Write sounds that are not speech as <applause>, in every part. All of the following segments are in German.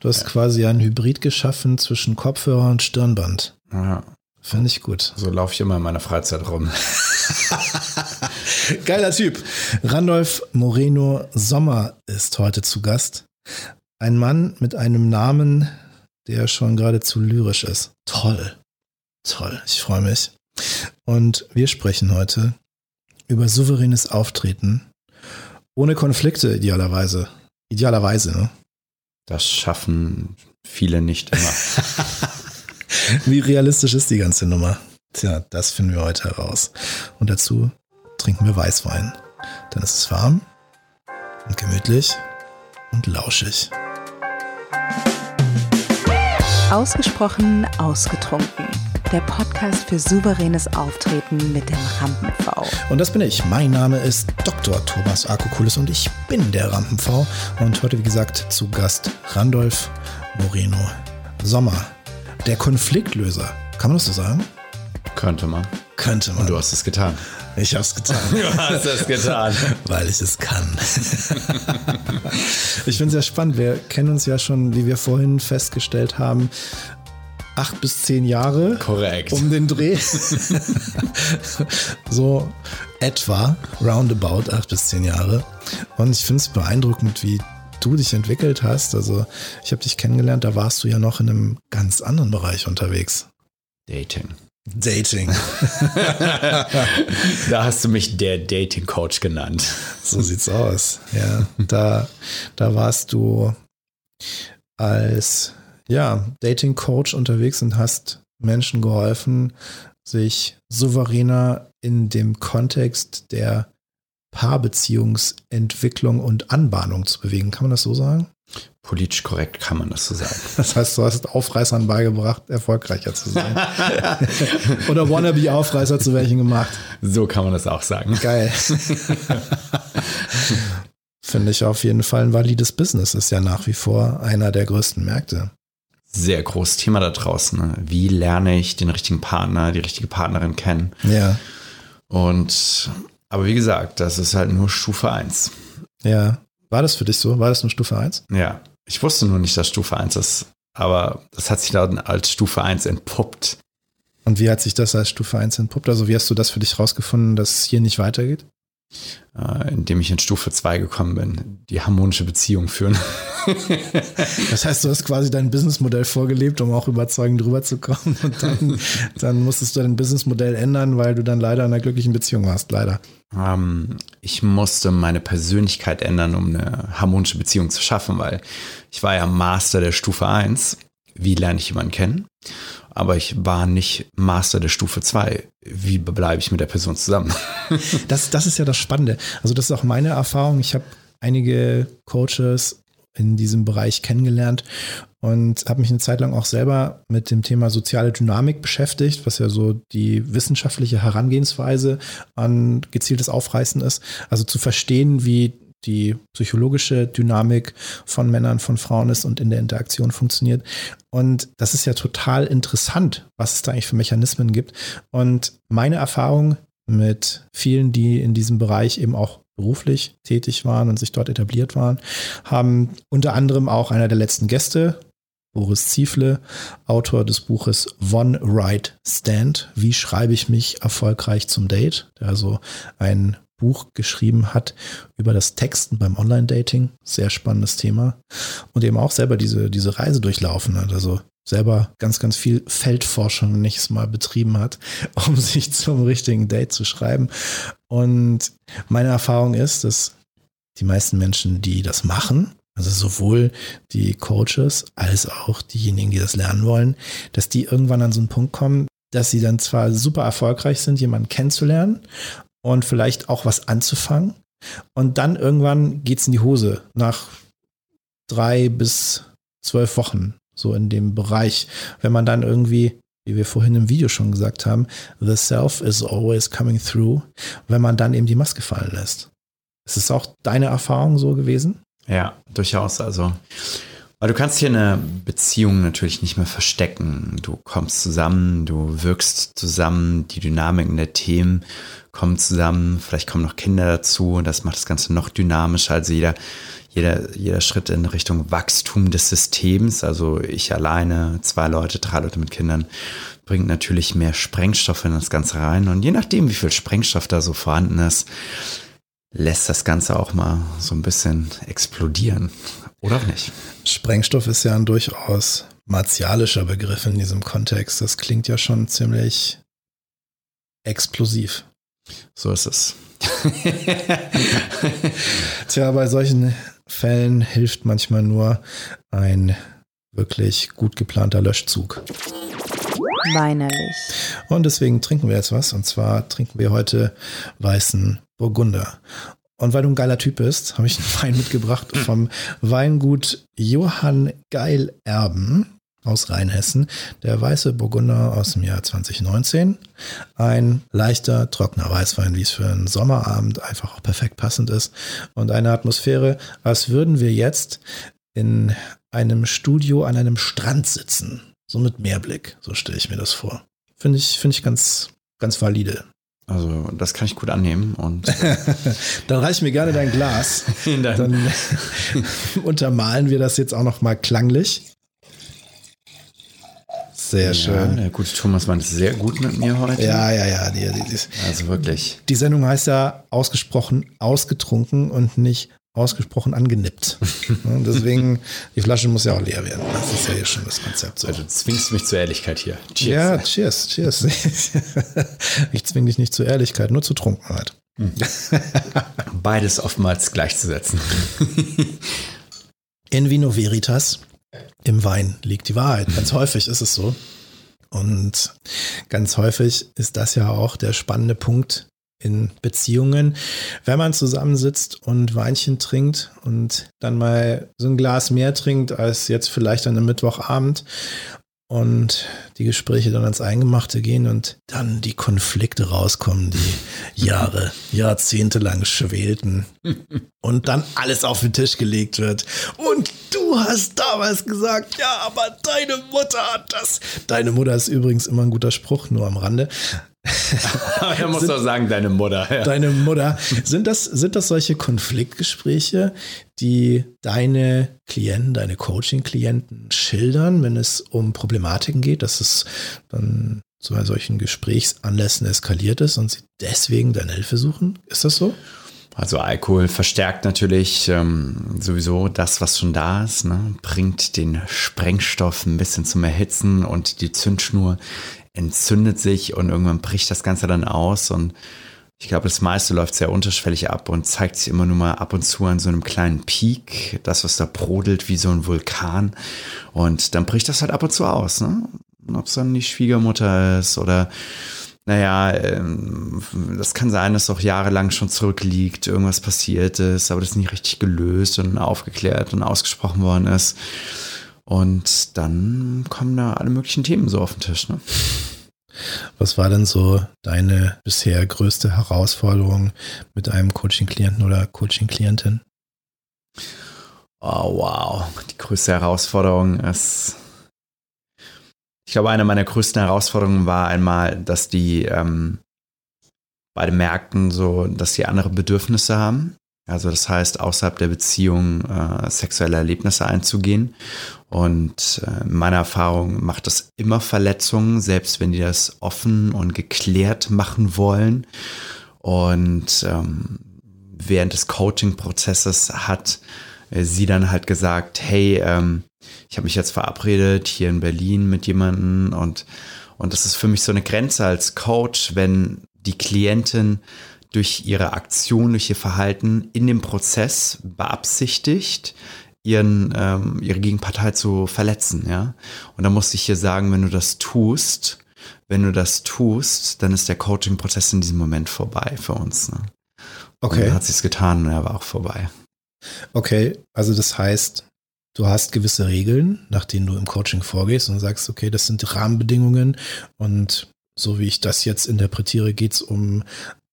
Du hast ja. quasi ein Hybrid geschaffen zwischen Kopfhörer und Stirnband. Ja. Finde ich gut. So laufe ich immer in meiner Freizeit rum. <laughs> Geiler Typ. Randolph Moreno Sommer ist heute zu Gast. Ein Mann mit einem Namen, der schon geradezu lyrisch ist. Toll. Toll. Ich freue mich. Und wir sprechen heute über souveränes Auftreten. Ohne Konflikte idealerweise. Idealerweise, ne? Das schaffen viele nicht immer. <laughs> Wie realistisch ist die ganze Nummer? Tja, das finden wir heute heraus. Und dazu trinken wir Weißwein. Dann ist es warm und gemütlich und lauschig. Ausgesprochen ausgetrunken. Der Podcast für souveränes Auftreten mit dem Rampen-V. Und das bin ich. Mein Name ist Dr. Thomas Akokulis und ich bin der Rampen-V. Und heute, wie gesagt, zu Gast Randolph Moreno Sommer. Der Konfliktlöser. Kann man das so sagen? Könnte man. Könnte man. Und du hast es getan. Ich habe es getan. <laughs> Du hast es getan. Weil ich es kann. <laughs> ich finde es ja spannend. Wir kennen uns ja schon, wie wir vorhin festgestellt haben, acht bis zehn Jahre. Korrekt. Um den Dreh. <laughs> so etwa, roundabout acht bis zehn Jahre. Und ich finde es beeindruckend, wie du dich entwickelt hast. Also ich habe dich kennengelernt, da warst du ja noch in einem ganz anderen Bereich unterwegs. Dating. Dating. <laughs> da hast du mich der Dating Coach genannt. So sieht's aus. Ja, da, da warst du als ja, Dating Coach unterwegs und hast Menschen geholfen, sich souveräner in dem Kontext der Paarbeziehungsentwicklung und Anbahnung zu bewegen. Kann man das so sagen? Politisch korrekt kann man das so sagen. <laughs> Das heißt, du hast Aufreißern beigebracht, erfolgreicher zu sein. <laughs> Oder Wannabe-Aufreißer zu welchen gemacht. So kann man das auch sagen. Geil. <laughs> Finde ich auf jeden Fall ein valides Business. Ist ja nach wie vor einer der größten Märkte sehr großes Thema da draußen. Ne? Wie lerne ich den richtigen Partner, die richtige Partnerin kennen? Ja. Und, aber wie gesagt, das ist halt nur Stufe 1. Ja. War das für dich so? War das nur Stufe 1? Ja. Ich wusste nur nicht, dass Stufe 1 ist, aber das hat sich dann als Stufe 1 entpuppt. Und wie hat sich das als Stufe 1 entpuppt? Also wie hast du das für dich rausgefunden, dass es hier nicht weitergeht? Äh, indem ich in Stufe 2 gekommen bin, die harmonische Beziehung führen. <laughs> das heißt, du hast quasi dein Businessmodell vorgelebt, um auch überzeugend drüber zu kommen. Und dann, <laughs> dann musstest du dein Businessmodell ändern, weil du dann leider in einer glücklichen Beziehung warst. Leider. Ähm, ich musste meine Persönlichkeit ändern, um eine harmonische Beziehung zu schaffen, weil ich war ja Master der Stufe 1. Wie lerne ich jemanden kennen? aber ich war nicht Master der Stufe 2. Wie bleibe ich mit der Person zusammen? <laughs> das, das ist ja das Spannende. Also das ist auch meine Erfahrung. Ich habe einige Coaches in diesem Bereich kennengelernt und habe mich eine Zeit lang auch selber mit dem Thema soziale Dynamik beschäftigt, was ja so die wissenschaftliche Herangehensweise an gezieltes Aufreißen ist. Also zu verstehen, wie die psychologische Dynamik von Männern, von Frauen ist und in der Interaktion funktioniert. Und das ist ja total interessant, was es da eigentlich für Mechanismen gibt. Und meine Erfahrung mit vielen, die in diesem Bereich eben auch beruflich tätig waren und sich dort etabliert waren, haben unter anderem auch einer der letzten Gäste, Boris Ziefle, Autor des Buches One Right Stand. Wie schreibe ich mich erfolgreich zum Date? Also ein Buch geschrieben hat über das Texten beim Online-Dating. Sehr spannendes Thema. Und eben auch selber diese, diese Reise durchlaufen hat. Also selber ganz, ganz viel Feldforschung nächstes Mal betrieben hat, <laughs> um sich zum richtigen Date zu schreiben. Und meine Erfahrung ist, dass die meisten Menschen, die das machen, also sowohl die Coaches als auch diejenigen, die das lernen wollen, dass die irgendwann an so einen Punkt kommen, dass sie dann zwar super erfolgreich sind, jemanden kennenzulernen und vielleicht auch was anzufangen. Und dann irgendwann geht es in die Hose nach drei bis zwölf Wochen, so in dem Bereich. Wenn man dann irgendwie, wie wir vorhin im Video schon gesagt haben, the self is always coming through, wenn man dann eben die Maske fallen lässt. Ist es auch deine Erfahrung so gewesen? Ja, durchaus. Also Weil du kannst hier eine Beziehung natürlich nicht mehr verstecken. Du kommst zusammen, du wirkst zusammen, die Dynamiken der Themen kommen zusammen, vielleicht kommen noch Kinder dazu und das macht das Ganze noch dynamischer. Also jeder, jeder, jeder Schritt in Richtung Wachstum des Systems, also ich alleine, zwei Leute, drei Leute mit Kindern, bringt natürlich mehr Sprengstoff in das Ganze rein. Und je nachdem, wie viel Sprengstoff da so vorhanden ist, lässt das Ganze auch mal so ein bisschen explodieren. Oder auch nicht. Sprengstoff ist ja ein durchaus martialischer Begriff in diesem Kontext. Das klingt ja schon ziemlich explosiv. So ist es. <laughs> Tja, bei solchen Fällen hilft manchmal nur ein wirklich gut geplanter Löschzug. Weinerlich. Und deswegen trinken wir jetzt was. Und zwar trinken wir heute weißen Burgunder. Und weil du ein geiler Typ bist, habe ich einen <laughs> Wein mitgebracht vom Weingut Johann Geil Erben aus Rheinhessen. Der weiße Burgunder aus dem Jahr 2019. Ein leichter, trockener Weißwein, wie es für einen Sommerabend einfach auch perfekt passend ist. Und eine Atmosphäre, als würden wir jetzt in einem Studio an einem Strand sitzen. So mit Meerblick. So stelle ich mir das vor. Finde ich, finde ich ganz, ganz valide. Also das kann ich gut annehmen und <laughs> dann reich mir gerne dein Glas. <laughs> Dann <laughs> untermalen wir das jetzt auch noch mal klanglich. Sehr schön. der gute Thomas meint es sehr gut mit mir heute. Ja, ja, ja. Die, die, die, also wirklich. Die Sendung heißt ja ausgesprochen ausgetrunken und nicht ausgesprochen angenippt. <laughs> Deswegen, die Flasche muss ja auch leer werden. Das ist ja hier schon das Konzept. So. Also du zwingst mich zur Ehrlichkeit hier. Cheers. Ja, cheers, cheers. <laughs> ich zwinge dich nicht zur Ehrlichkeit, nur zur Trunkenheit. <laughs> Beides oftmals gleichzusetzen. In Vino Veritas, im Wein liegt die Wahrheit. Ganz häufig ist es so. Und ganz häufig ist das ja auch der spannende Punkt in Beziehungen, wenn man zusammensitzt und Weinchen trinkt und dann mal so ein Glas mehr trinkt als jetzt vielleicht an einem Mittwochabend und die Gespräche dann ans Eingemachte gehen und dann die Konflikte rauskommen, die <laughs> Jahre, Jahrzehnte lang schwelten <laughs> und dann alles auf den Tisch gelegt wird. Und du hast damals gesagt, ja, aber deine Mutter hat das. Deine Mutter ist übrigens immer ein guter Spruch, nur am Rande. <laughs> er muss doch sagen, deine Mutter. Ja. Deine Mutter. Sind das, sind das solche Konfliktgespräche, die deine Klienten, deine Coaching-Klienten schildern, wenn es um Problematiken geht, dass es dann zu solchen Gesprächsanlässen eskaliert ist und sie deswegen deine Hilfe suchen? Ist das so? Also Alkohol verstärkt natürlich ähm, sowieso das, was schon da ist, ne? bringt den Sprengstoff ein bisschen zum Erhitzen und die Zündschnur entzündet sich und irgendwann bricht das Ganze dann aus und ich glaube, das meiste läuft sehr unterschwellig ab und zeigt sich immer nur mal ab und zu an so einem kleinen Peak, das, was da brodelt wie so ein Vulkan. Und dann bricht das halt ab und zu aus, ne? Ob es dann die Schwiegermutter ist oder, naja, ähm, das kann sein, dass auch jahrelang schon zurückliegt, irgendwas passiert ist, aber das nicht richtig gelöst und aufgeklärt und ausgesprochen worden ist. Und dann kommen da alle möglichen Themen so auf den Tisch, ne? Was war denn so deine bisher größte Herausforderung mit einem Coaching-Klienten oder Coaching-Klientin? Oh, wow. Die größte Herausforderung ist, ich glaube, eine meiner größten Herausforderungen war einmal, dass die ähm, beide merkten, so, dass sie andere Bedürfnisse haben. Also das heißt, außerhalb der Beziehung äh, sexuelle Erlebnisse einzugehen. Und äh, meiner Erfahrung macht das immer Verletzungen, selbst wenn die das offen und geklärt machen wollen. Und ähm, während des Coaching-Prozesses hat äh, sie dann halt gesagt, hey, ähm, ich habe mich jetzt verabredet hier in Berlin mit jemandem und, und das ist für mich so eine Grenze als Coach, wenn die Klientin durch ihre Aktion, durch ihr Verhalten in dem Prozess beabsichtigt, ihren, ähm, ihre Gegenpartei zu verletzen, ja. Und da musste ich hier sagen, wenn du das tust, wenn du das tust, dann ist der Coaching-Prozess in diesem Moment vorbei für uns. Ne? Okay. Und dann hat sich's getan und er war auch vorbei. Okay, also das heißt, du hast gewisse Regeln, nach denen du im Coaching vorgehst und sagst, okay, das sind Rahmenbedingungen und so wie ich das jetzt interpretiere, geht es um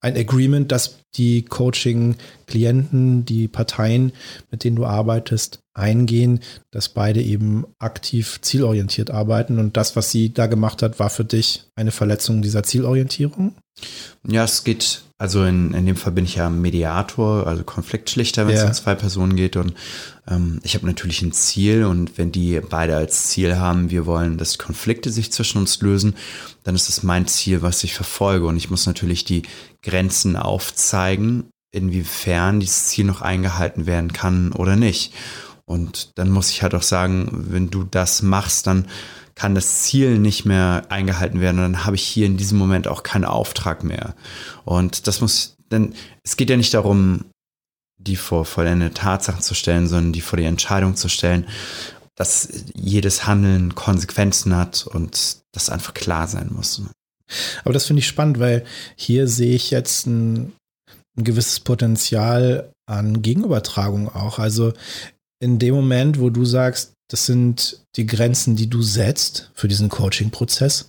ein Agreement, das die Coaching-Klienten, die Parteien, mit denen du arbeitest, eingehen, dass beide eben aktiv zielorientiert arbeiten. Und das, was sie da gemacht hat, war für dich eine Verletzung dieser Zielorientierung? Ja, es geht, also in, in dem Fall bin ich ja Mediator, also Konfliktschlichter, wenn es Ja. um zwei Personen geht. Und ähm, ich habe natürlich ein Ziel und wenn die beide als Ziel haben, wir wollen, dass Konflikte sich zwischen uns lösen, dann ist es mein Ziel, was ich verfolge. Und ich muss natürlich die Grenzen aufzeigen, inwiefern dieses Ziel noch eingehalten werden kann oder nicht. Und dann muss ich halt auch sagen, wenn du das machst, dann kann das Ziel nicht mehr eingehalten werden und dann habe ich hier in diesem Moment auch keinen Auftrag mehr. Und das muss, denn es geht ja nicht darum, die vor vollendete Tatsachen zu stellen, sondern die vor die Entscheidung zu stellen, dass jedes Handeln Konsequenzen hat und das einfach klar sein muss. Aber das finde ich spannend, weil hier sehe ich jetzt ein, ein gewisses Potenzial an Gegenübertragung auch. Also in dem Moment, wo du sagst, das sind die Grenzen, die du setzt für diesen Coaching-Prozess,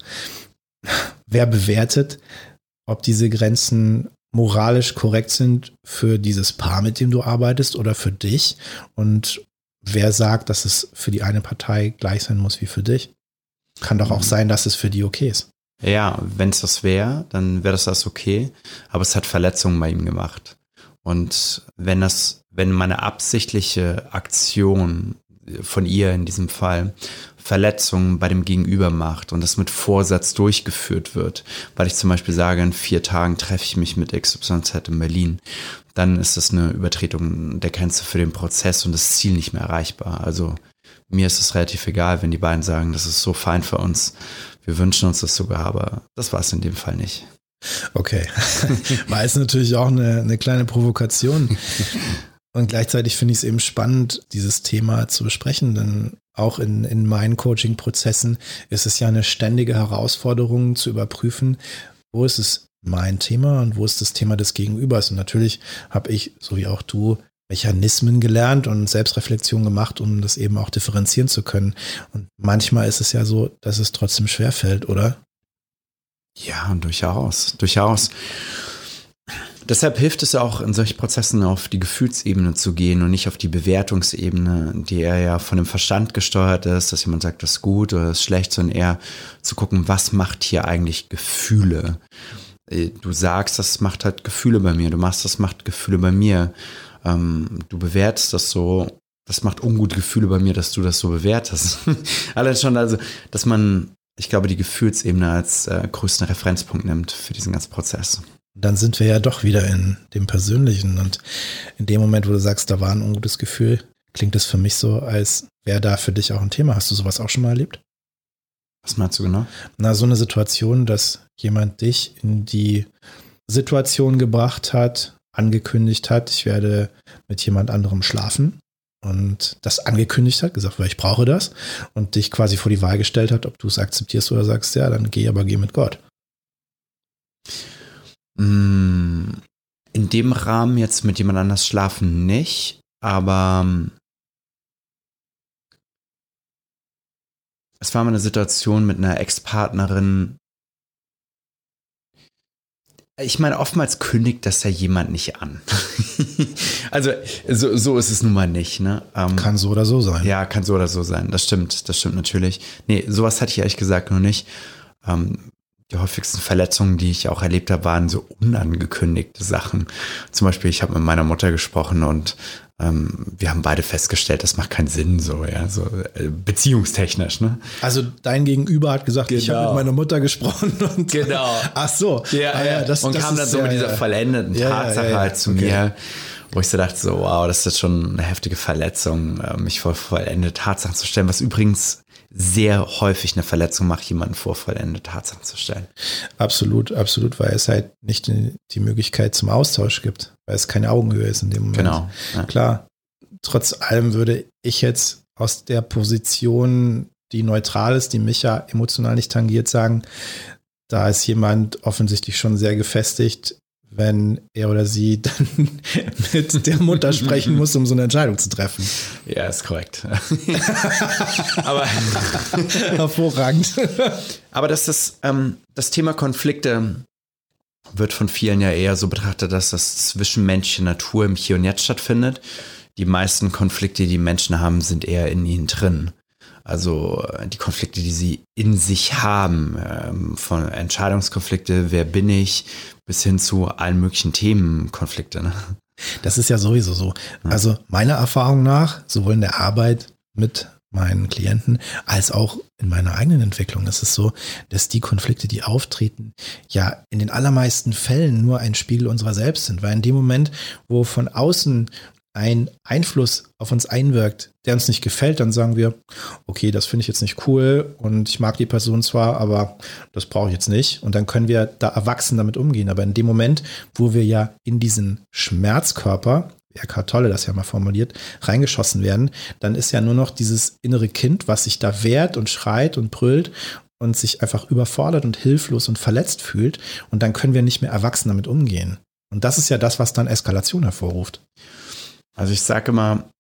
wer bewertet, ob diese Grenzen moralisch korrekt sind für dieses Paar, mit dem du arbeitest oder für dich und wer sagt, dass es für die eine Partei gleich sein muss wie für dich. Kann doch auch sein, dass es für die okay ist. Ja, wenn es das wäre, dann wäre das das okay. Aber es hat Verletzungen bei ihm gemacht. Und wenn das, wenn meine absichtliche Aktion von ihr in diesem Fall Verletzungen bei dem Gegenüber macht und das mit Vorsatz durchgeführt wird, weil ich zum Beispiel sage, in vier Tagen treffe ich mich mit XYZ in Berlin, dann ist das eine Übertretung der Grenze für den Prozess und das Ziel nicht mehr erreichbar. Also mir ist es relativ egal, wenn die beiden sagen, das ist so fein für uns, wir wünschen uns das sogar, aber das war es in dem Fall nicht. Okay. <laughs> War es natürlich auch eine, eine kleine Provokation. <laughs> Und gleichzeitig finde ich es eben spannend, dieses Thema zu besprechen, denn auch in, in meinen Coaching-Prozessen ist es ja eine ständige Herausforderung zu überprüfen, wo ist es mein Thema und wo ist das Thema des Gegenübers. Und natürlich habe ich, so wie auch du, Mechanismen gelernt und Selbstreflexion gemacht, um das eben auch differenzieren zu können. Und manchmal ist es ja so, dass es trotzdem schwerfällt, oder? Ja, durchaus, durchaus. Deshalb hilft es auch in solchen Prozessen auf die Gefühlsebene zu gehen und nicht auf die Bewertungsebene, die eher ja von dem Verstand gesteuert ist, dass jemand sagt, das ist gut oder das ist schlecht, sondern eher zu gucken, was macht hier eigentlich Gefühle. Äh, Du sagst, das macht halt Gefühle bei mir, du machst, das macht Gefühle bei mir. Ähm, du bewertest das so, das macht ungute Gefühle bei mir, dass du das so bewertest. <laughs> Allein schon, also, dass man, ich glaube, die Gefühlsebene als äh, größten Referenzpunkt nimmt für diesen ganzen Prozess. Dann sind wir ja doch wieder in dem Persönlichen. Und in dem Moment, wo du sagst, da war ein ungutes Gefühl, klingt es für mich so, als wäre da für dich auch ein Thema. Hast du sowas auch schon mal erlebt? Was meinst du genau? Na, so eine Situation, dass jemand dich in die Situation gebracht hat, angekündigt hat, ich werde mit jemand anderem schlafen und das angekündigt hat, gesagt, weil ich brauche das und dich quasi vor die Wahl gestellt hat, ob du es akzeptierst oder sagst, ja, dann geh, aber geh mit Gott. Mm, In dem Rahmen jetzt mit jemand anders schlafen nicht, aber ähm, es war mal eine Situation mit einer Ex-Partnerin. Ich meine, oftmals kündigt das ja jemand nicht an. <laughs> also so, so ist es nun mal nicht. Ne? Ähm, Kann so oder so sein. Ja, kann so oder so sein. Das stimmt, das stimmt natürlich. Nee, sowas hatte ich ehrlich gesagt noch nicht. Ähm, die häufigsten Verletzungen, die ich auch erlebt habe, waren so unangekündigte Sachen. Zum Beispiel, ich habe mit meiner Mutter gesprochen und ähm, wir haben beide festgestellt, das macht keinen Sinn, so, ja, so äh, beziehungstechnisch, ne? Also dein Gegenüber hat gesagt, ich habe Genau. mit meiner Mutter gesprochen <laughs> und Genau. Ach so. Ah, das, und das kam dann so mit ja, dieser ja. vollendeten Ja, ja, Tatsache ja, ja. halt zu Okay. mir, wo ich so dachte, so, wow, das ist jetzt schon eine heftige Verletzung, äh, mich vor vollendete Tatsachen zu stellen, was übrigens sehr häufig eine Verletzung macht, jemanden vor vollendete Tatsachen zu stellen. Absolut, absolut, weil es halt nicht die, Möglichkeit zum Austausch gibt, weil es keine Augenhöhe ist in dem Moment. Genau. Ja. Klar. Trotz allem würde ich jetzt aus der Position, die neutral ist, die mich ja emotional nicht tangiert, sagen, da ist jemand offensichtlich schon sehr gefestigt, wenn er oder sie <laughs> dann mit der Mutter sprechen muss, um so eine Entscheidung zu treffen. Ja, ist korrekt. <laughs> aber, <laughs> Hervorragend. aber das, ähm, das Thema Konflikte wird von vielen ja eher so betrachtet, dass das zwischenmenschliche Natur im Hier und Jetzt stattfindet. Die meisten Konflikte, die Menschen haben, sind eher in ihnen drin. Also äh, die Konflikte, die sie in sich haben, ähm, von Entscheidungskonflikte, wer bin ich, bis hin zu allen möglichen Themenkonflikte. Ne? Das ist ja sowieso so. Also meiner Erfahrung nach, sowohl in der Arbeit mit meinen Klienten als auch in meiner eigenen Entwicklung ist es so, dass die Konflikte, die auftreten, ja in den allermeisten Fällen nur ein Spiegel unserer selbst sind, weil in dem Moment, wo von außen ein Einfluss auf uns einwirkt, der uns nicht gefällt, dann sagen wir, okay, das finde ich jetzt nicht cool und ich mag die Person zwar, aber das brauche ich jetzt nicht. Und dann können wir da erwachsen damit umgehen. Aber in dem Moment, wo wir ja in diesen Schmerzkörper, Eckhart Tolle das ja mal formuliert, reingeschossen werden, dann ist ja nur noch dieses innere Kind, was sich da wehrt und schreit und brüllt und sich einfach überfordert und hilflos und verletzt fühlt. Und dann können wir nicht mehr erwachsen damit umgehen. Und das ist ja das, was dann Eskalation hervorruft. Also ich sage immer,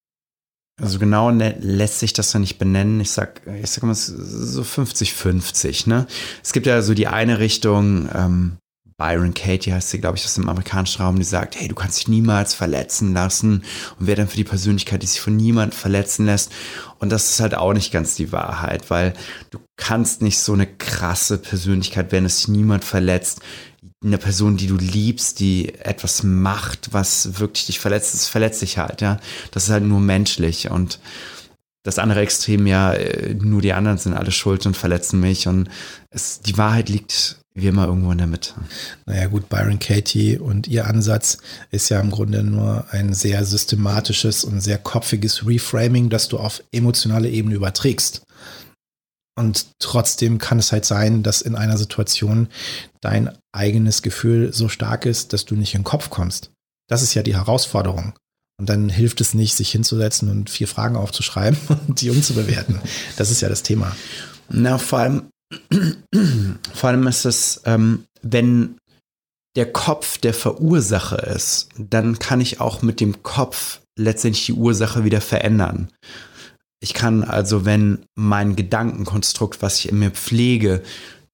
also genau lässt sich das ja nicht benennen. Ich sag, ich sag immer so 50-50. Ne? Es gibt ja so die eine Richtung, ähm, Byron Katie heißt sie, glaube ich, aus dem amerikanischen Raum, die sagt, hey, du kannst dich niemals verletzen lassen und wer dann für die Persönlichkeit, die sich von niemand verletzen lässt. Und das ist halt auch nicht ganz die Wahrheit, weil du kannst nicht so eine krasse Persönlichkeit, wenn es niemand verletzt, eine Person, die du liebst, die etwas macht, was wirklich dich verletzt, das verletzt dich halt, ja. Das ist halt nur menschlich und das andere Extrem ja, äh, nur die anderen sind alle schuld und verletzen mich und es, die Wahrheit liegt wie immer irgendwo in der Mitte. Naja gut, Byron Katie und ihr Ansatz ist ja im Grunde nur ein sehr systematisches und sehr kopfiges Reframing, das du auf emotionale Ebene überträgst. Und trotzdem kann es halt sein, dass in einer Situation dein eigenes Gefühl so stark ist, dass du nicht in den Kopf kommst. Das ist ja die Herausforderung. Und dann hilft es nicht, sich hinzusetzen und vier Fragen aufzuschreiben <laughs> und die umzubewerten. Das ist ja das Thema. Na, vor allem, vor allem ist es, ähm, wenn der Kopf der Verursacher ist, dann kann ich auch mit dem Kopf letztendlich die Ursache wieder verändern. Ich kann also, wenn mein Gedankenkonstrukt, was ich in mir pflege,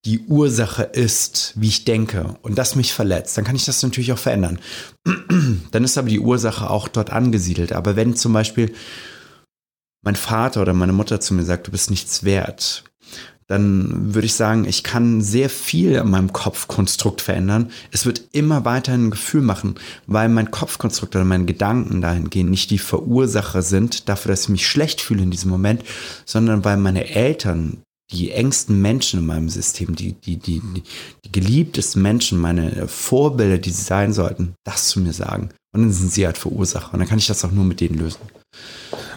die Ursache ist, wie ich denke und das mich verletzt, dann kann ich das natürlich auch verändern. <clears throat> dann ist aber die Ursache auch dort angesiedelt. Aber wenn zum Beispiel mein Vater oder meine Mutter zu mir sagt, du bist nichts wert, dann würde ich sagen, ich kann sehr viel in meinem Kopfkonstrukt verändern. Es wird immer weiterhin ein Gefühl machen, weil mein Kopfkonstrukt oder meine Gedanken dahingehend nicht die Verursacher sind dafür, dass ich mich schlecht fühle in diesem Moment, sondern weil meine Eltern, die engsten Menschen in meinem System, die, die, die, die geliebtesten Menschen, meine Vorbilder, die sie sein sollten, das zu mir sagen. Und dann sind sie halt Verursacher. Und dann kann ich das auch nur mit denen lösen.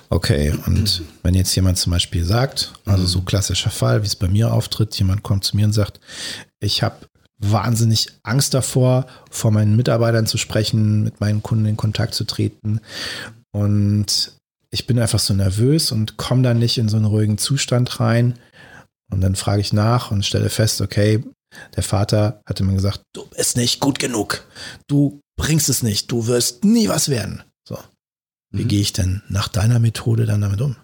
Okay, und wenn jetzt jemand zum Beispiel sagt, also so klassischer Fall, wie es bei mir auftritt, jemand kommt zu mir und sagt, ich habe wahnsinnig Angst davor, vor meinen Mitarbeitern zu sprechen, mit meinen Kunden in Kontakt zu treten. Und ich bin einfach so nervös und komme da nicht in so einen ruhigen Zustand rein. Und dann frage ich nach und stelle fest, okay, der Vater hatte mir gesagt, du bist nicht gut genug, du bringst es nicht, du wirst nie was werden. Wie mhm. gehe ich denn nach deiner Methode dann damit um?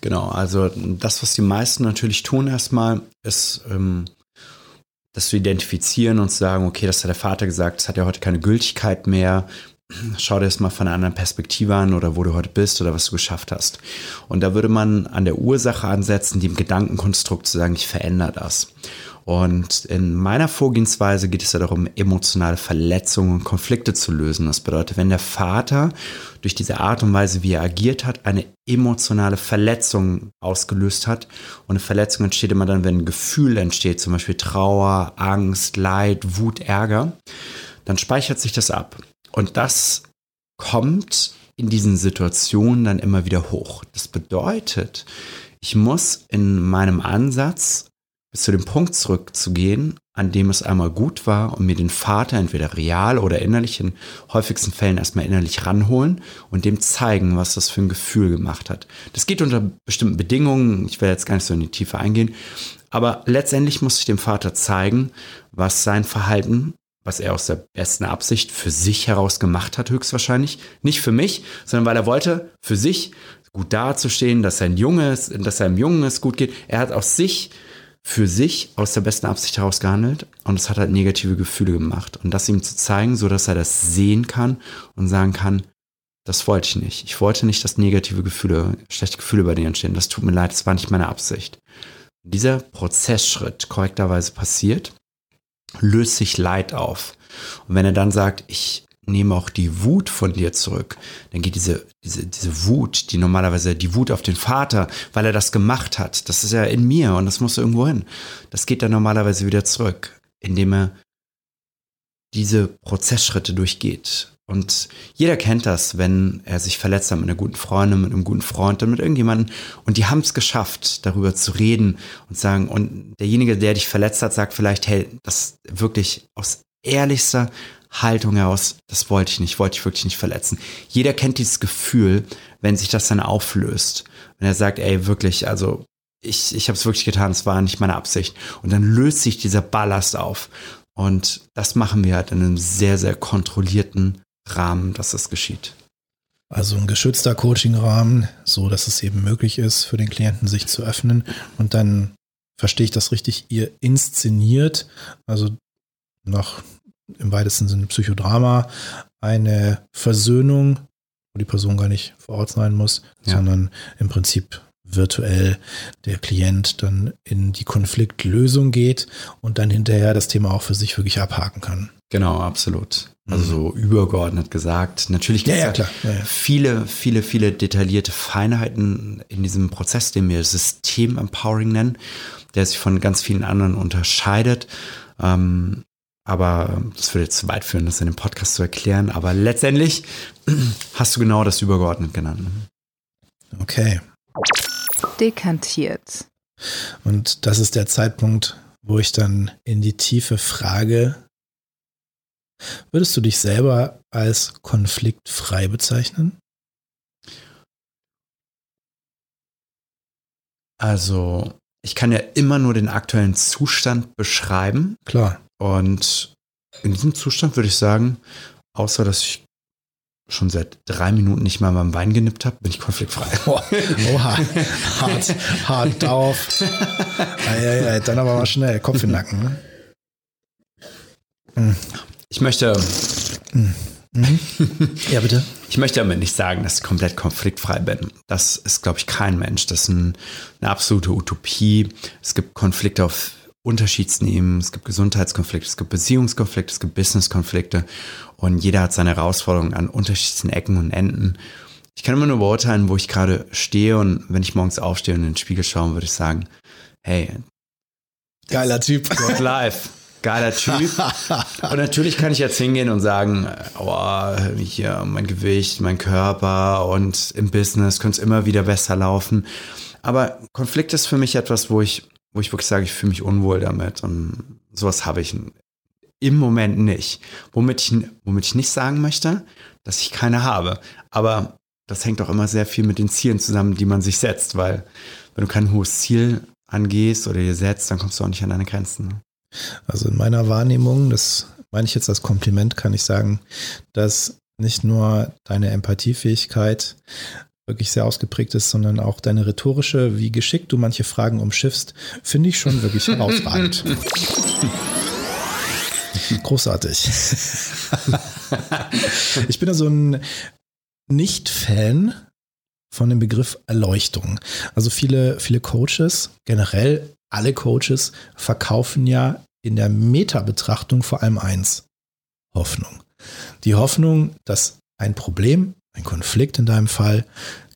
Genau, also das, was die meisten natürlich tun erstmal, ist ähm, das zu identifizieren und zu sagen, okay, das hat der Vater gesagt, das hat ja heute keine Gültigkeit mehr. Schau dir das mal von einer anderen Perspektive an oder wo du heute bist oder was du geschafft hast. Und da würde man an der Ursache ansetzen, dem Gedankenkonstrukt zu sagen, ich verändere das. Und in meiner Vorgehensweise geht es ja darum, emotionale Verletzungen und Konflikte zu lösen. Das bedeutet, wenn der Vater durch diese Art und Weise, wie er agiert hat, eine emotionale Verletzung ausgelöst hat. Und eine Verletzung entsteht immer dann, wenn ein Gefühl entsteht, zum Beispiel Trauer, Angst, Leid, Wut, Ärger, dann speichert sich das ab. Und das kommt in diesen Situationen dann immer wieder hoch. Das bedeutet, ich muss in meinem Ansatz bis zu dem Punkt zurückzugehen, an dem es einmal gut war und mir den Vater entweder real oder innerlich, in häufigsten Fällen erstmal innerlich ranholen und dem zeigen, was das für ein Gefühl gemacht hat. Das geht unter bestimmten Bedingungen, ich werde jetzt gar nicht so in die Tiefe eingehen, aber letztendlich muss ich dem Vater zeigen, was sein Verhalten, was er aus der besten Absicht für sich heraus gemacht hat, höchstwahrscheinlich. Nicht für mich, sondern weil er wollte, für sich gut dazustehen, dass sein Junge dass seinem Jungen es gut geht. Er hat aus sich für sich aus der besten Absicht heraus gehandelt und es hat halt negative Gefühle gemacht. Und das ihm zu zeigen, so dass er das sehen kann und sagen kann, das wollte ich nicht. Ich wollte nicht, dass negative Gefühle, schlechte Gefühle bei dir entstehen. Das tut mir leid, das war nicht meine Absicht. Dieser Prozessschritt korrekterweise passiert, löst sich Leid auf. Und wenn er dann sagt, ich nehme auch die Wut von dir zurück, dann geht diese, diese, diese Wut, die normalerweise die Wut auf den Vater, weil er das gemacht hat, das ist ja in mir und das muss irgendwo hin. Das geht dann normalerweise wieder zurück, indem er diese Prozessschritte durchgeht. Und jeder kennt das, wenn er sich verletzt hat mit einer guten Freundin, mit einem guten Freund, dann mit irgendjemandem. Und die haben es geschafft, darüber zu reden und sagen, und derjenige, der dich verletzt hat, sagt vielleicht, hey, das wirklich aus ehrlichster Haltung heraus, das wollte ich nicht, wollte ich wirklich nicht verletzen. Jeder kennt dieses Gefühl, wenn sich das dann auflöst. Wenn er sagt, ey, wirklich, also ich, ich habe es wirklich getan, es war nicht meine Absicht. Und dann löst sich dieser Ballast auf. Und das machen wir halt in einem sehr, sehr kontrollierten Rahmen, dass das geschieht. Also ein geschützter Coaching-Rahmen, so dass es eben möglich ist, für den Klienten sich zu öffnen. Und dann verstehe ich das richtig, ihr inszeniert, also nach im weitesten Sinne Psychodrama, eine Versöhnung, wo die Person gar nicht vor Ort sein muss, ja. sondern im Prinzip virtuell der Klient dann in die Konfliktlösung geht und dann hinterher das Thema auch für sich wirklich abhaken kann. Genau, absolut. Also so mhm. übergeordnet gesagt. Natürlich gibt es ja, ja, ja, viele, viele, viele detaillierte Feinheiten in diesem Prozess, den wir System Empowering nennen, der sich von ganz vielen anderen unterscheidet. Ähm, aber das würde jetzt zu weit führen, das in dem Podcast zu erklären. Aber letztendlich <clears throat> hast du genau das übergeordnet genannt. Okay. Dekantiert. Und das ist der Zeitpunkt, wo ich dann in die Tiefe frage, würdest du dich selber als konfliktfrei bezeichnen? Also, ich kann ja immer nur den aktuellen Zustand beschreiben. Klar. Und in diesem Zustand würde ich sagen, außer dass ich schon seit drei Minuten nicht mal beim Wein genippt habe, bin ich konfliktfrei. <laughs> Oha, hart, hart drauf. Eieiei, dann aber mal schnell, Kopf in den Nacken. Ne? Mhm. Ich möchte. Mhm. Ja, bitte. Ich möchte damit nicht sagen, dass ich komplett konfliktfrei bin. Das ist, glaube ich, kein Mensch. Das ist ein, eine absolute Utopie. Es gibt Konflikte auf Unterschiedsnehmen, es gibt Gesundheitskonflikte, es gibt Beziehungskonflikte, es gibt Businesskonflikte und jeder hat seine Herausforderungen an unterschiedlichen Ecken und Enden. Ich kann immer nur beurteilen, wo ich gerade stehe und wenn ich morgens aufstehe und in den Spiegel schaue, würde ich sagen, hey, geiler Typ. <laughs> Good life. Geiler Typ. und natürlich kann ich jetzt hingehen und sagen, oh, hier mein Gewicht, mein Körper und im Business könnte es immer wieder besser laufen. Aber Konflikt ist für mich etwas, wo ich wo ich wirklich sage, ich fühle mich unwohl damit. Und sowas habe ich im Moment nicht. Womit ich, womit ich nicht sagen möchte, dass ich keine habe. Aber das hängt auch immer sehr viel mit den Zielen zusammen, die man sich setzt, weil wenn du kein hohes Ziel angehst oder dir setzt, dann kommst du auch nicht an deine Grenzen. Also in meiner Wahrnehmung, das meine ich jetzt als Kompliment, kann ich sagen, dass nicht nur deine Empathiefähigkeit wirklich sehr ausgeprägt ist, sondern auch deine rhetorische, wie geschickt du manche Fragen umschiffst, finde ich schon wirklich herausragend. <laughs> Großartig. ich bin da so ein Nicht-Fan von dem Begriff Erleuchtung. Also viele, viele Coaches, generell alle Coaches, verkaufen ja in der Meta-Betrachtung vor allem eins: Hoffnung. Die Hoffnung, dass ein Problem ein Konflikt in deinem Fall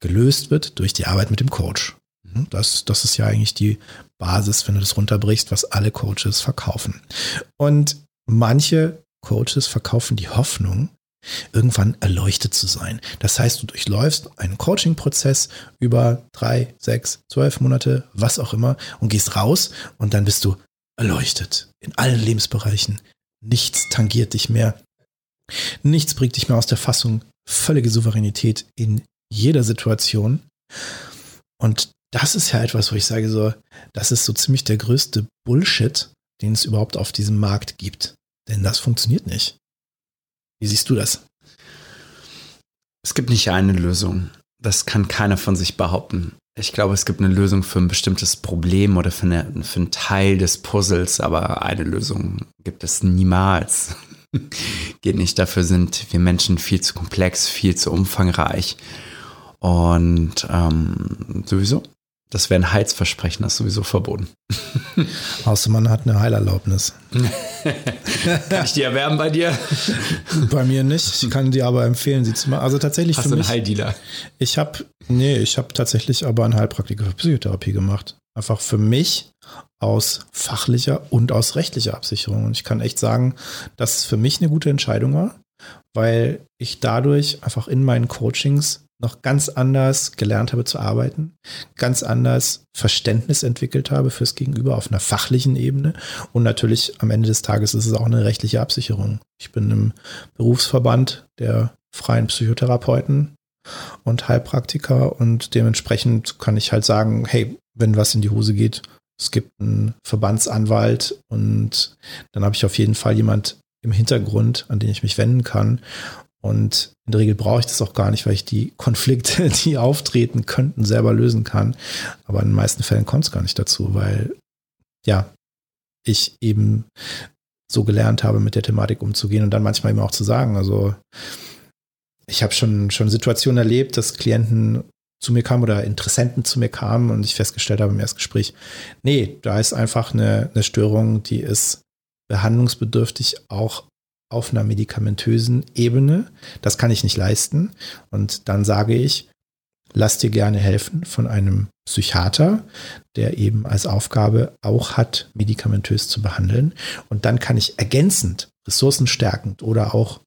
gelöst wird durch die Arbeit mit dem Coach. Mhm. Das, das ist ja eigentlich die Basis, wenn du das runterbrichst, was alle Coaches verkaufen. Und manche Coaches verkaufen die Hoffnung, irgendwann erleuchtet zu sein. Das heißt, du durchläufst einen Coaching-Prozess über drei, sechs, zwölf Monate, was auch immer, und gehst raus und dann bist du erleuchtet in allen Lebensbereichen. Nichts tangiert dich mehr. Nichts bringt dich mehr aus der Fassung völlige Souveränität in jeder Situation. Und das ist ja etwas, wo ich sage so, das ist so ziemlich der größte Bullshit, den es überhaupt auf diesem Markt gibt. Denn das funktioniert nicht. Wie siehst du das? Es gibt nicht eine Lösung. Das kann keiner von sich behaupten. Ich glaube, es gibt eine Lösung für ein bestimmtes Problem oder für, eine, für einen Teil des Puzzles, aber eine Lösung gibt es niemals. <laughs> Geht nicht, dafür sind wir Menschen viel zu komplex, viel zu umfangreich. Und ähm, sowieso, das wäre ein Heizversprechen, das ist sowieso verboten. <laughs> Außer man hat eine Heilerlaubnis. <laughs> kann ich die erwerben bei dir? Bei mir nicht. Ich kann dir aber empfehlen, sie zu machen. Also tatsächlich Hast für du einen mich. Heildealer? Ich habe, nee, ich habe tatsächlich aber einen Heilpraktiker für Psychotherapie gemacht. Einfach für mich aus fachlicher und aus rechtlicher Absicherung. Und ich kann echt sagen, dass es für mich eine gute Entscheidung war, weil ich dadurch einfach in meinen Coachings noch ganz anders gelernt habe zu arbeiten, ganz anders Verständnis entwickelt habe fürs Gegenüber auf einer fachlichen Ebene. Und natürlich am Ende des Tages ist es auch eine rechtliche Absicherung. Ich bin im Berufsverband der freien Psychotherapeuten und Heilpraktiker und dementsprechend kann ich halt sagen, hey, wenn was in die Hose geht, es gibt einen Verbandsanwalt und dann habe ich auf jeden Fall jemand im Hintergrund, an den ich mich wenden kann. Und in der Regel brauche ich das auch gar nicht, weil ich die Konflikte, <laughs> die auftreten könnten, selber lösen kann. Aber in den meisten Fällen kommt es gar nicht dazu, weil ja, ich eben so gelernt habe, mit der Thematik umzugehen und dann manchmal eben auch zu sagen. Also ich habe schon, schon Situationen erlebt, dass Klienten zu mir kamen oder Interessenten zu mir kamen und ich festgestellt habe im Erstgespräch, nee, da ist einfach eine, eine Störung, die ist behandlungsbedürftig auch auf einer medikamentösen Ebene. Das kann ich nicht leisten. Und dann sage ich, lass dir gerne helfen von einem Psychiater, der eben als Aufgabe auch hat, medikamentös zu behandeln. Und dann kann ich ergänzend, ressourcenstärkend oder auch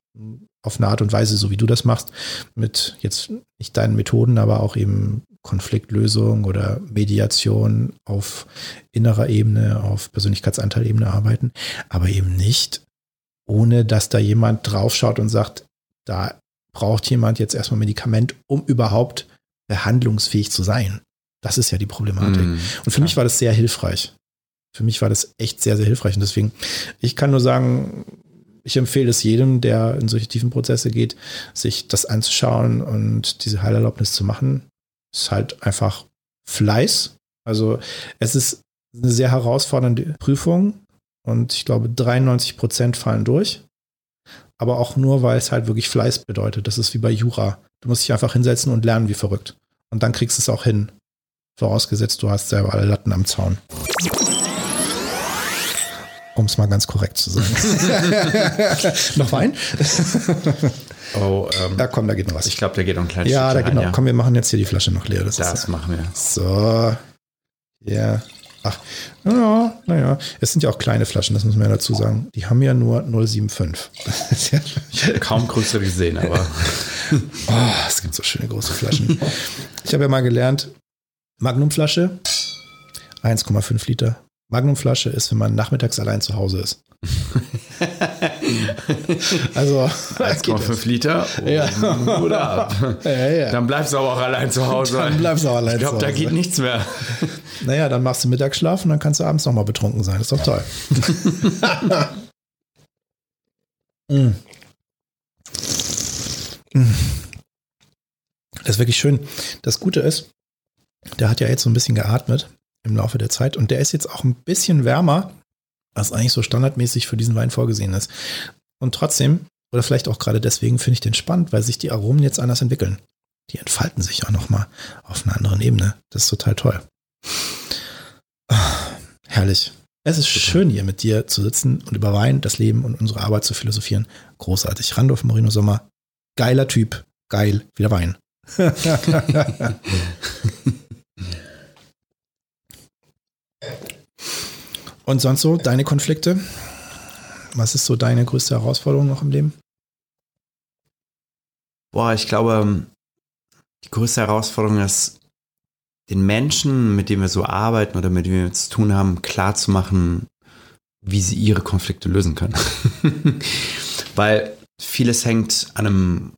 auf eine Art und Weise, so wie du das machst, mit jetzt nicht deinen Methoden, aber auch eben Konfliktlösung oder Mediation auf innerer Ebene, auf Persönlichkeitsanteilebene arbeiten, aber eben nicht, ohne dass da jemand draufschaut und sagt, da braucht jemand jetzt erstmal Medikament, um überhaupt behandlungsfähig zu sein. Das ist ja die Problematik. Mm, und für klar. mich war das sehr hilfreich. Für mich war das echt sehr, sehr hilfreich. Und deswegen, ich kann nur sagen, ich empfehle es jedem, der in solche tiefen Prozesse geht, sich das anzuschauen und diese Heilerlaubnis zu machen. Ist halt einfach Fleiß. Also es ist eine sehr herausfordernde Prüfung und ich glaube 93 Prozent fallen durch. Aber auch nur, weil es halt wirklich Fleiß bedeutet. Das ist wie bei Jura. Du musst dich einfach hinsetzen und lernen wie verrückt. Und dann kriegst du es auch hin. Vorausgesetzt, du hast selber alle Latten am Zaun. Um es mal ganz korrekt zu sagen. <laughs> noch Wein? <laughs> Oh, ähm, Ja, komm, da geht noch was. ich glaube, der geht noch ein kleines ja, da geht noch. ja. Komm, wir machen jetzt hier die Flasche noch leer. Das, Das ist machen wir. so. Ja. Ach, naja, naja. Es sind ja auch kleine Flaschen, das muss man ja dazu sagen. Die haben ja nur 075. Das ist ja, Ich habe kaum größere gesehen, aber <laughs> oh, es gibt so schöne große Flaschen. Ich habe ja mal gelernt, Magnumflasche, 1,5 Liter. Magnumflasche ist, wenn man nachmittags allein zu Hause ist. <laughs> also, das geht 1,5 Liter Ja. oben oder ab. <laughs> Ja, ja. Dann bleibst du aber auch allein zu Hause. Dann bleibst du auch allein ich glaube, da geht nichts mehr. Naja, dann machst du Mittagsschlaf und dann kannst du abends nochmal betrunken sein. Das ist doch toll. <laughs> Mm. Mm. Das ist wirklich schön. Das Gute ist, der hat ja jetzt so ein bisschen geatmet im Laufe der Zeit und der ist jetzt auch ein bisschen wärmer, was eigentlich so standardmäßig für diesen Wein vorgesehen ist. Und trotzdem, oder vielleicht auch gerade deswegen, finde ich den spannend, weil sich die Aromen jetzt anders entwickeln. Die entfalten sich auch nochmal auf einer anderen Ebene. Das ist total toll. Ah, herrlich. Es ist schön, hier mit dir zu sitzen und über Wein, das Leben und unsere Arbeit zu philosophieren. Großartig. Randolph Moreno Sommer. Geiler Typ. Geil. Wieder Wein. <laughs> <laughs> und sonst so, deine Konflikte? Was ist so deine größte Herausforderung noch im Leben? Boah, ich glaube, die größte Herausforderung ist, den Menschen, mit denen wir so arbeiten oder mit denen wir zu tun haben, klarzumachen, wie sie ihre Konflikte lösen können. <laughs> Weil vieles hängt an einem,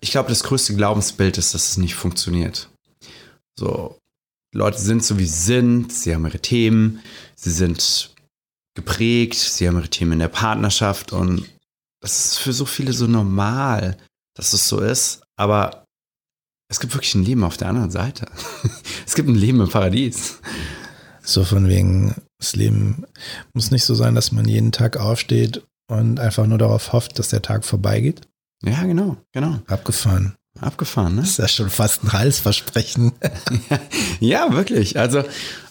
ich glaube, das größte Glaubensbild ist, dass es nicht funktioniert. So, Leute sind so, wie sie sind, sie haben ihre Themen, sie sind geprägt, sie haben ihre Themen in der Partnerschaft und das ist für so viele so normal, dass es so ist, aber es gibt wirklich ein Leben auf der anderen Seite. <laughs> es gibt ein Leben im Paradies. So von wegen, das Leben muss nicht so sein, dass man jeden Tag aufsteht und einfach nur darauf hofft, dass der Tag vorbeigeht. Ja, genau, genau. Abgefahren. Abgefahren, ne? Das ist ja schon fast ein Halsversprechen. <laughs> ja, wirklich. Also,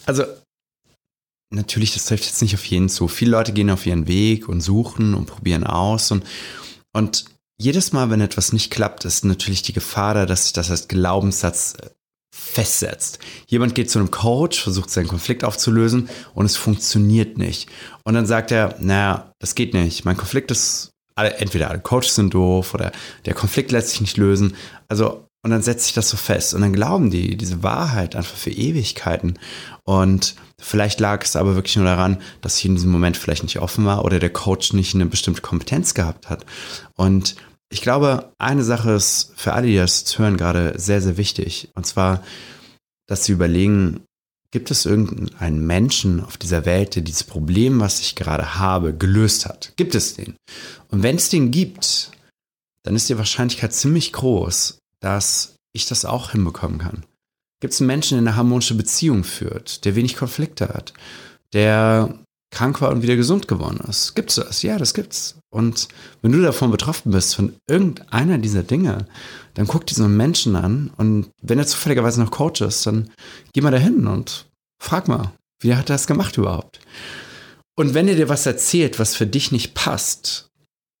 also natürlich, das trifft jetzt nicht auf jeden zu. Viele Leute gehen auf ihren Weg und suchen und probieren aus und, und jedes Mal, wenn etwas nicht klappt, ist natürlich die Gefahr da, dass sich das als Glaubenssatz äh, festsetzt. Jemand geht zu einem Coach, versucht seinen Konflikt aufzulösen und es funktioniert nicht. Und dann sagt er, naja, das geht nicht. Mein Konflikt ist, entweder alle Coaches sind doof oder der Konflikt lässt sich nicht lösen. Also, und dann setzt sich das so fest. Und dann glauben die diese Wahrheit einfach für Ewigkeiten. Und vielleicht lag es aber wirklich nur daran, dass ich in diesem Moment vielleicht nicht offen war oder der Coach nicht eine bestimmte Kompetenz gehabt hat. Und ich glaube, eine Sache ist für alle, die das hören, gerade sehr, sehr wichtig. Und zwar, dass sie überlegen, gibt es irgendeinen Menschen auf dieser Welt, der dieses Problem, was ich gerade habe, gelöst hat? Gibt es den? Und wenn es den gibt, dann ist die Wahrscheinlichkeit ziemlich groß, dass ich das auch hinbekommen kann. Gibt es einen Menschen, der eine harmonische Beziehung führt, der wenig Konflikte hat, der krank war und wieder gesund geworden ist. Gibt's das? Ja, das gibt's. Und wenn du davon betroffen bist, von irgendeiner dieser Dinge, dann guck einen Menschen an und wenn er zufälligerweise noch Coach ist, dann geh mal dahin und frag mal, wie hat er das gemacht überhaupt? Und wenn er dir was erzählt, was für dich nicht passt,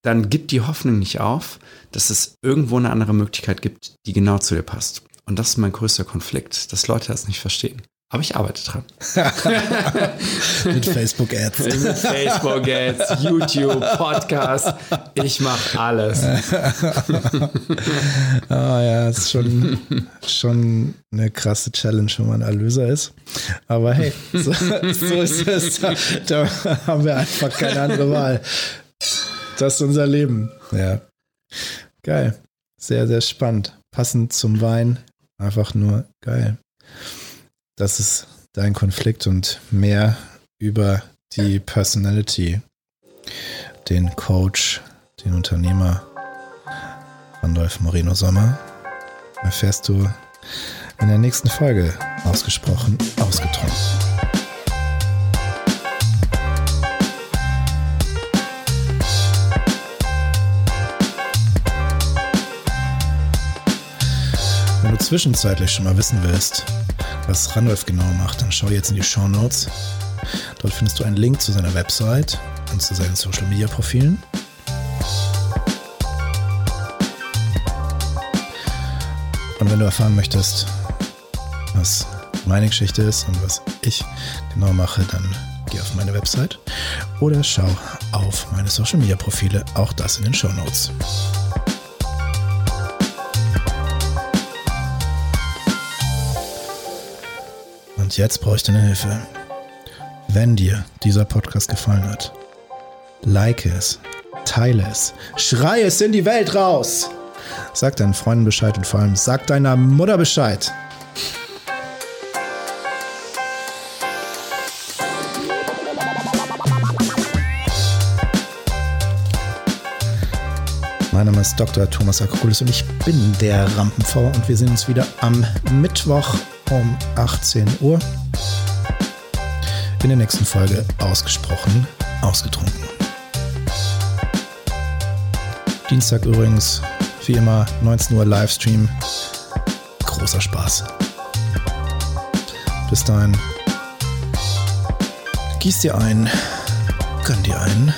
dann gib die Hoffnung nicht auf, dass es irgendwo eine andere Möglichkeit gibt, die genau zu dir passt. Und das ist mein größter Konflikt, dass Leute das nicht verstehen. Aber ich arbeite dran. <laughs> Mit Facebook-Ads. Mit Facebook-Ads, YouTube, Podcast. Ich mache alles. <laughs> ah ja, ist schon, schon eine krasse Challenge, wenn man Erlöser ist. Aber hey, so, so ist es. Da, da haben wir einfach keine andere Wahl. Das ist unser Leben. Ja. Geil. Sehr, sehr spannend. Passend zum Wein. Einfach nur geil das ist dein Konflikt und mehr über die Personality, den Coach, den Unternehmer Randolph Moreno Sommer erfährst du in der nächsten Folge ausgesprochen ausgetrunken. Wenn du zwischenzeitlich schon mal wissen willst, was Randolph genau macht, dann schau jetzt in die Show Notes. Dort findest du einen Link zu seiner Website und zu seinen Social Media Profilen. Und wenn du erfahren möchtest, was meine Geschichte ist und was ich genau mache, dann geh auf meine Website oder schau auf meine Social Media Profile, auch das in den Show Notes. Und jetzt brauche ich deine Hilfe. Wenn dir dieser Podcast gefallen hat, like es, teile es, schrei es in die Welt raus. Sag deinen Freunden Bescheid und vor allem sag deiner Mutter Bescheid. Mein Name ist Dr. Thomas Akokulis und ich bin der Rampenv und wir sehen uns wieder am Mittwoch um 18 Uhr in der nächsten Folge ausgesprochen ausgetrunken. Dienstag übrigens, wie immer, 19 Uhr Livestream. Großer Spaß. Bis dahin. Gieß dir ein, gönn dir ein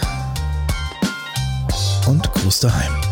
und Gruß daheim.